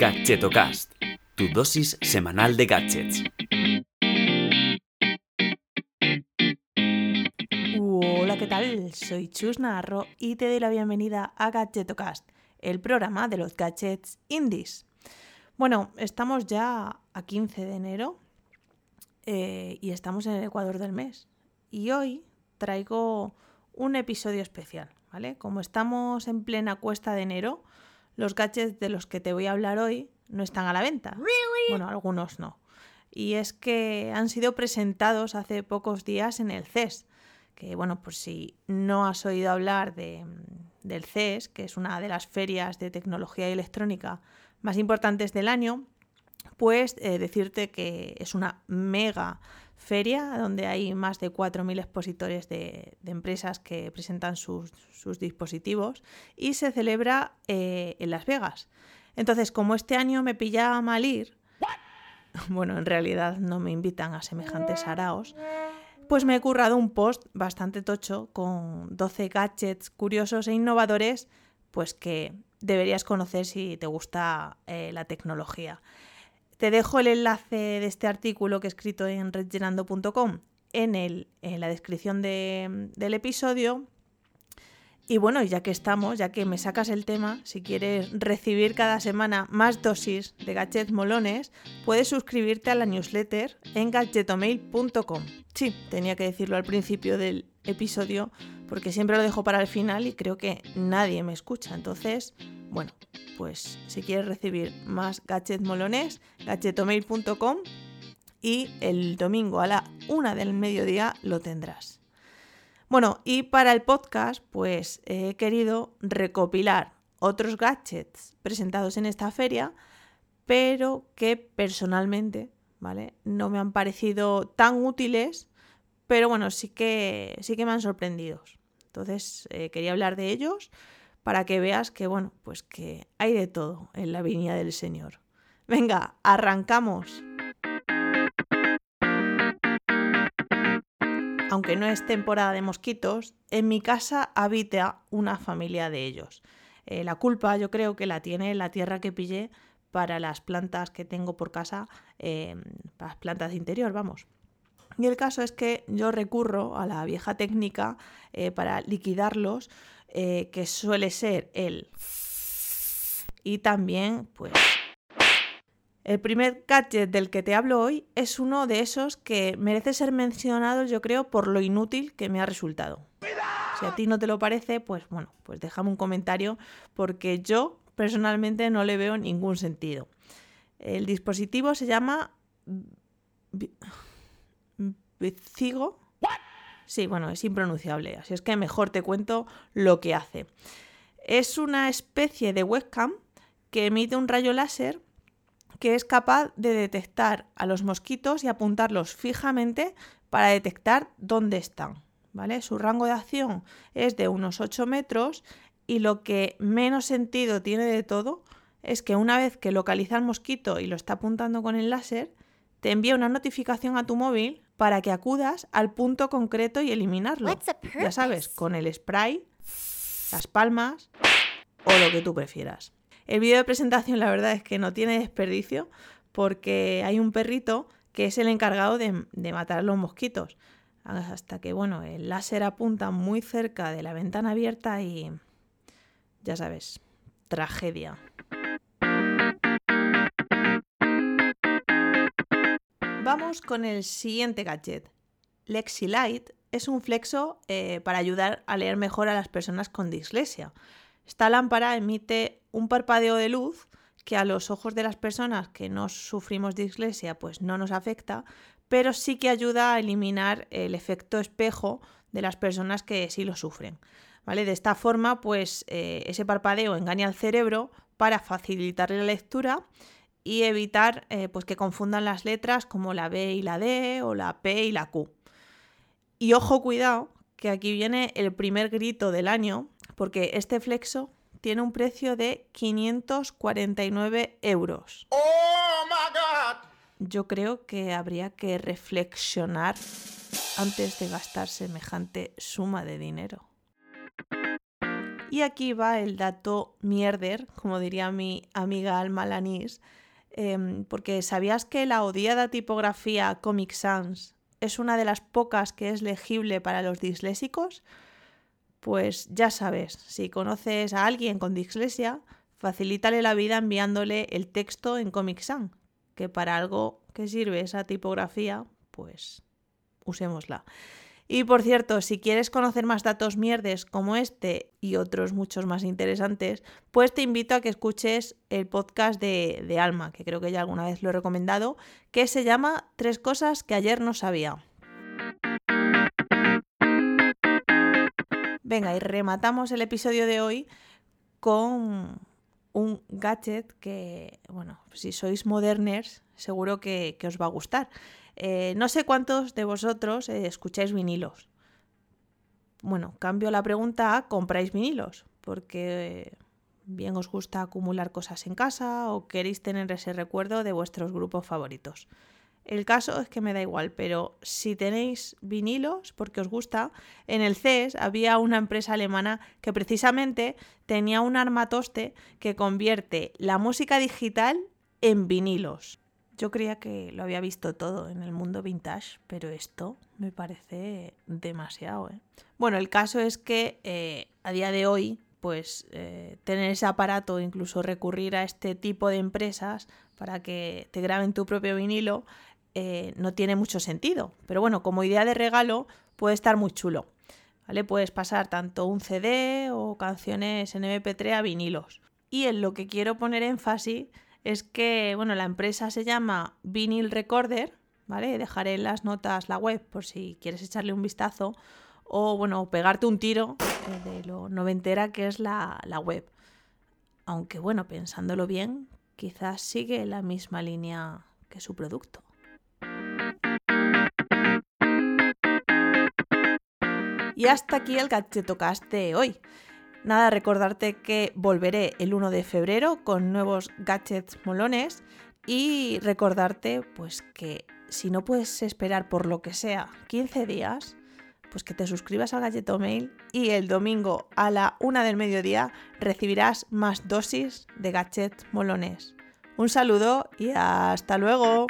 Gadgetocast, tu dosis semanal de gadgets. Hola, ¿qué tal? Soy Chus Narro y te doy la bienvenida a Gadgetocast, el programa de los gadgets indies. Bueno, estamos ya a 15 de enero eh, y estamos en el Ecuador del mes. Y hoy traigo un episodio especial, ¿vale? Como estamos en plena cuesta de enero, los gadgets de los que te voy a hablar hoy no están a la venta. Bueno, algunos no. Y es que han sido presentados hace pocos días en el CES. Que bueno, pues si no has oído hablar de, del CES, que es una de las ferias de tecnología y electrónica más importantes del año, pues eh, decirte que es una mega feria donde hay más de 4.000 expositores de, empresas que presentan sus, dispositivos y se celebra eh, en Las Vegas. Entonces, como este año me pillaba mal ir, bueno, en realidad no me invitan a semejantes araos, pues me he currado un post bastante tocho con 12 gadgets curiosos e innovadores, pues que deberías conocer si te gusta eh, la tecnología. Te dejo el enlace de este artículo que he escrito en redgerando.com en, en la descripción del episodio. Y bueno, ya que estamos, ya que me sacas el tema, si quieres recibir cada semana más dosis de gadgets molones, puedes suscribirte a la newsletter en gadgetomail.com. Sí, tenía que decirlo al principio del episodio porque siempre lo dejo para el final y creo que nadie me escucha. Entonces, bueno, pues si quieres recibir más gadgets molones, gadgetomail.com y el domingo a la una del mediodía lo tendrás. Bueno, y para el podcast, pues he querido recopilar otros gadgets presentados en esta feria, pero que personalmente, ¿vale? No me han parecido tan útiles, pero bueno, sí que, sí que me han sorprendido. Entonces, eh, quería hablar de ellos para que veas que, bueno, pues que hay de todo en la viña del Señor. Venga, arrancamos. Aunque no es temporada de mosquitos, en mi casa habita una familia de ellos. Eh, la culpa yo creo que la tiene la tierra que pillé para las plantas que tengo por casa, eh, las plantas de interior, vamos. Y el caso es que yo recurro a la vieja técnica eh, para liquidarlos eh, que suele ser el... Y también, pues... El primer gadget del que te hablo hoy es uno de esos que merece ser mencionado, yo creo, por lo inútil que me ha resultado. Si a ti no te lo parece, pues bueno, pues déjame un comentario porque yo personalmente no le veo ningún sentido. El dispositivo se llama Sí, bueno, es impronunciable, así es que mejor te cuento lo que hace. Es una especie de webcam que emite un rayo láser que es capaz de detectar a los mosquitos y apuntarlos fijamente para detectar dónde están. ¿vale? Su rango de acción es de unos 8 metros y lo que menos sentido tiene de todo es que una vez que localiza al mosquito y lo está apuntando con el láser, te envía una notificación a tu móvil para que acudas al punto concreto y eliminarlo. Ya sabes, con el spray, las palmas o lo que tú prefieras. El vídeo de presentación la verdad es que no tiene desperdicio porque hay un perrito que es el encargado de, de matar a los mosquitos. Hasta que, bueno, el láser apunta muy cerca de la ventana abierta y... Ya sabes, tragedia. Vamos con el siguiente gadget. LexiLight es un flexo eh, para ayudar a leer mejor a las personas con dislexia. Esta lámpara emite un parpadeo de luz que a los ojos de las personas que no sufrimos dislexia pues no nos afecta, pero sí que ayuda a eliminar el efecto espejo de las personas que sí lo sufren. ¿Vale? De esta forma, pues eh, ese parpadeo engaña al cerebro para facilitarle la lectura y evitar eh, pues que confundan las letras como la B y la D o la P y la Q. Y ojo, cuidado, que aquí viene el primer grito del año, porque este flexo tiene un precio de 549 euros. ¡Oh, my God! Yo creo que habría que reflexionar antes de gastar semejante suma de dinero. Y aquí va el dato mierder, como diría mi amiga Alma Lanís, em, porque ¿sabías que la odiada tipografía Comic Sans es una de las pocas que es legible para los disléxicos? Pues ya sabes, si conoces a alguien con dislexia, facilítale la vida enviándole el texto en Comic Sans, que para algo que sirve esa tipografía, pues usémosla. Y por cierto, si quieres conocer más datos mierdes como este y otros muchos más interesantes, pues te invito a que escuches el podcast de, de, Alma, que creo que ya alguna vez lo he recomendado, que se llama Tres cosas que ayer no sabía. Venga, y rematamos el episodio de hoy con un gadget que, bueno, si sois moderners, seguro que, que os va a gustar. Eh, no sé cuántos de vosotros eh, escucháis vinilos. Bueno, cambio la pregunta a ¿compráis vinilos? Porque bien os gusta acumular cosas en casa o queréis tener ese recuerdo de vuestros grupos favoritos. El caso es que me da igual, pero si tenéis vinilos, porque os gusta, en el CES había una empresa alemana que precisamente tenía un armatoste que convierte la música digital en vinilos. Yo creía que lo había visto todo en el mundo vintage, pero esto me parece demasiado. ¿eh? Bueno, el caso es que eh, a día de hoy, pues eh, tener ese aparato, incluso recurrir a este tipo de empresas para que te graben tu propio vinilo, no tiene mucho sentido. Pero bueno, como idea de regalo puede estar muy chulo. ¿Vale? Puedes pasar tanto un CD o canciones en MP3 a vinilos. Y en lo que quiero poner énfasis es que, bueno, la empresa se llama Vinyl Recorder, ¿vale? Dejaré en las notas la web por si quieres echarle un vistazo o, bueno, pegarte un tiro de lo noventera que es la, la web. Aunque, bueno, pensándolo bien, quizás sigue la misma línea que su producto. Y hasta aquí el Gadgetocast de hoy. Nada, recordarte que volveré el 1 de febrero con nuevos gadgets molones y recordarte pues que si no puedes esperar por lo que sea 15 días, pues que te suscribas al Gadgeto Mail y el domingo a la 1 del mediodía recibirás más dosis de gadgets molones. Un saludo y hasta luego.